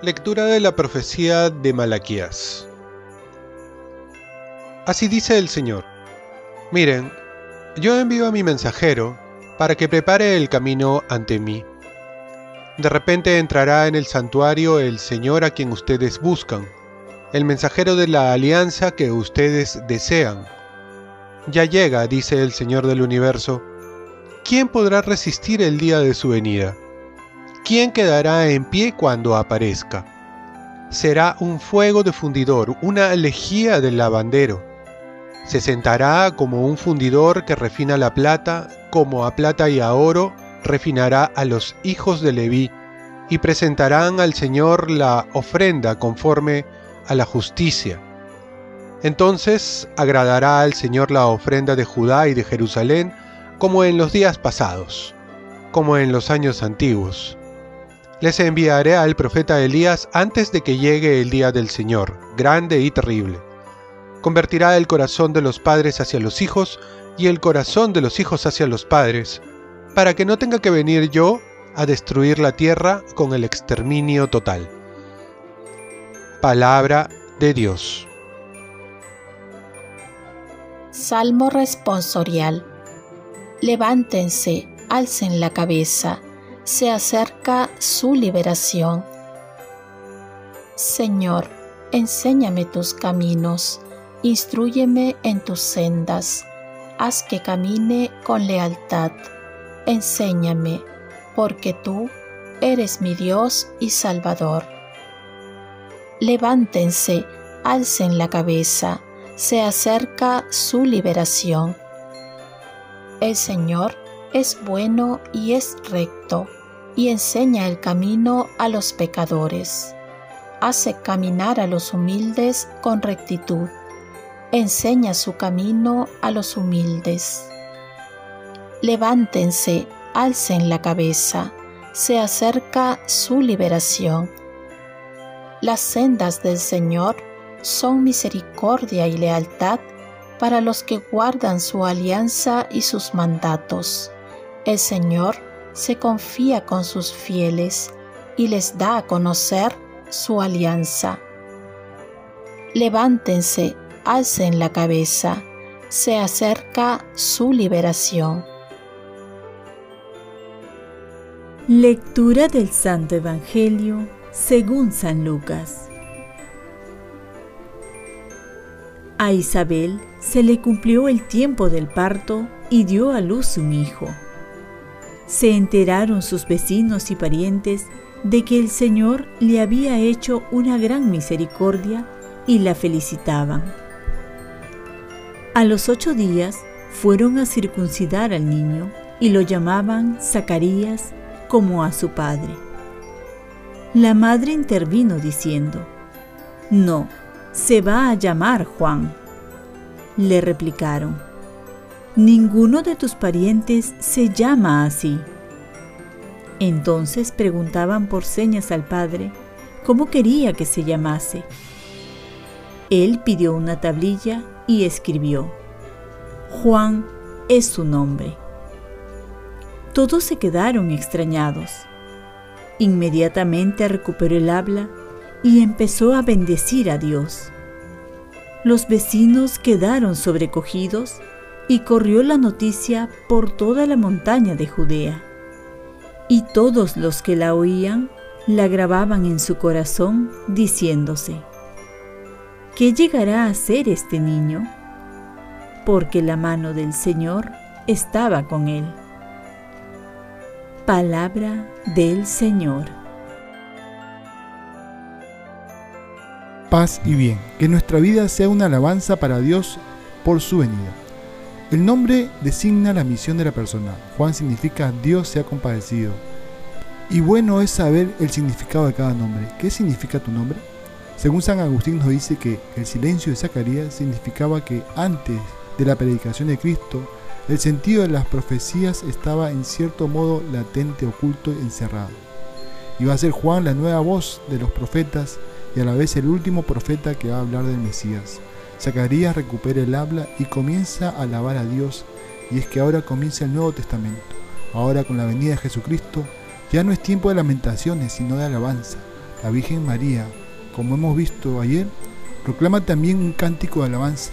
Lectura de la profecía de Malaquías. Así dice el Señor. Miren, yo envío a mi mensajero para que prepare el camino ante mí. De repente entrará en el santuario el Señor a quien ustedes buscan, el mensajero de la alianza que ustedes desean. Ya llega, dice el Señor del universo. ¿Quién podrá resistir el día de su venida? ¿Quién quedará en pie cuando aparezca? Será un fuego de fundidor, una lejía del lavandero. Se sentará como un fundidor que refina la plata, como a plata y a oro refinará a los hijos de Leví, y presentarán al Señor la ofrenda conforme a la justicia. Entonces agradará al Señor la ofrenda de Judá y de Jerusalén, como en los días pasados, como en los años antiguos les enviaré al profeta Elías antes de que llegue el día del Señor, grande y terrible. Convertirá el corazón de los padres hacia los hijos y el corazón de los hijos hacia los padres, para que no tenga que venir yo a destruir la tierra con el exterminio total. Palabra de Dios. Salmo responsorial. Levántense, alcen la cabeza se acerca su liberación. Señor, enséñame tus caminos, instruyeme en tus sendas, haz que camine con lealtad. Enséñame, porque tú eres mi Dios y Salvador. Levántense, alcen la cabeza, se acerca su liberación. El Señor es bueno y es recto y enseña el camino a los pecadores. Hace caminar a los humildes con rectitud. Enseña su camino a los humildes. Levántense, alcen la cabeza, se acerca su liberación. Las sendas del Señor son misericordia y lealtad para los que guardan su alianza y sus mandatos. El Señor se confía con sus fieles y les da a conocer su alianza. Levántense, alcen la cabeza, se acerca su liberación. Lectura del Santo Evangelio según San Lucas. A Isabel se le cumplió el tiempo del parto y dio a luz un hijo se enteraron sus vecinos y parientes de que el Señor le había hecho una gran misericordia y la felicitaban. A los ocho días fueron a circuncidar al niño y lo llamaban Zacarías como a su padre. La madre intervino diciendo, No, se va a llamar Juan. Le replicaron, ninguno de tus parientes se llama así. Entonces preguntaban por señas al padre cómo quería que se llamase. Él pidió una tablilla y escribió, Juan es su nombre. Todos se quedaron extrañados. Inmediatamente recuperó el habla y empezó a bendecir a Dios. Los vecinos quedaron sobrecogidos y corrió la noticia por toda la montaña de Judea. Y todos los que la oían la grababan en su corazón, diciéndose, ¿qué llegará a ser este niño? Porque la mano del Señor estaba con él. Palabra del Señor. Paz y bien, que nuestra vida sea una alabanza para Dios por su venida. El nombre designa la misión de la persona. Juan significa Dios se ha compadecido. Y bueno es saber el significado de cada nombre. ¿Qué significa tu nombre? Según San Agustín nos dice que el silencio de Zacarías significaba que antes de la predicación de Cristo, el sentido de las profecías estaba en cierto modo latente, oculto y encerrado. Iba a ser Juan la nueva voz de los profetas y a la vez el último profeta que va a hablar del Mesías. Zacarías recupera el habla y comienza a alabar a Dios, y es que ahora comienza el Nuevo Testamento. Ahora con la venida de Jesucristo ya no es tiempo de lamentaciones, sino de alabanza. la Virgen María, como hemos visto ayer, proclama también un cántico de alabanza,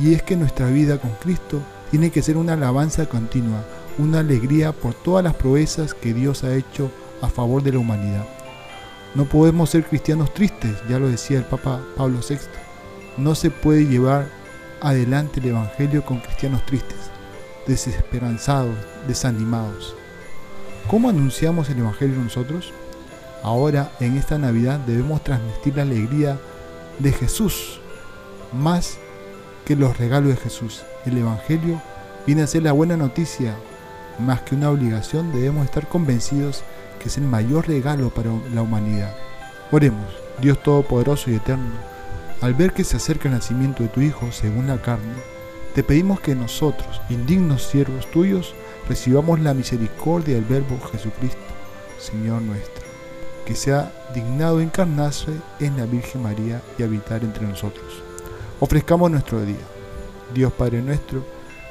y es que nuestra vida con Cristo tiene que ser una alabanza continua, una alegría por todas las proezas que Dios ha hecho a favor de la humanidad. No podemos ser cristianos tristes, ya lo decía el Papa Pablo VI. No se puede llevar adelante el Evangelio con cristianos tristes, desesperanzados, desanimados. ¿Cómo anunciamos el Evangelio nosotros? Ahora, en esta Navidad, debemos transmitir la alegría de Jesús, más que los regalos de Jesús. El Evangelio viene a ser la buena noticia, más que una obligación, debemos estar convencidos que es el mayor regalo para la humanidad. Oremos, Dios Todopoderoso y Eterno, al ver que se acerca el nacimiento de tu Hijo según la carne, te pedimos que nosotros, indignos siervos tuyos, recibamos la misericordia del Verbo Jesucristo, Señor nuestro, que sea dignado encarnarse en la Virgen María y habitar entre nosotros. Ofrezcamos nuestro día. Dios Padre nuestro,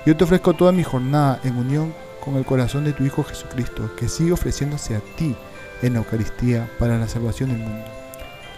yo te ofrezco toda mi jornada en unión con el corazón de tu Hijo Jesucristo, que sigue ofreciéndose a ti en la Eucaristía para la salvación del mundo.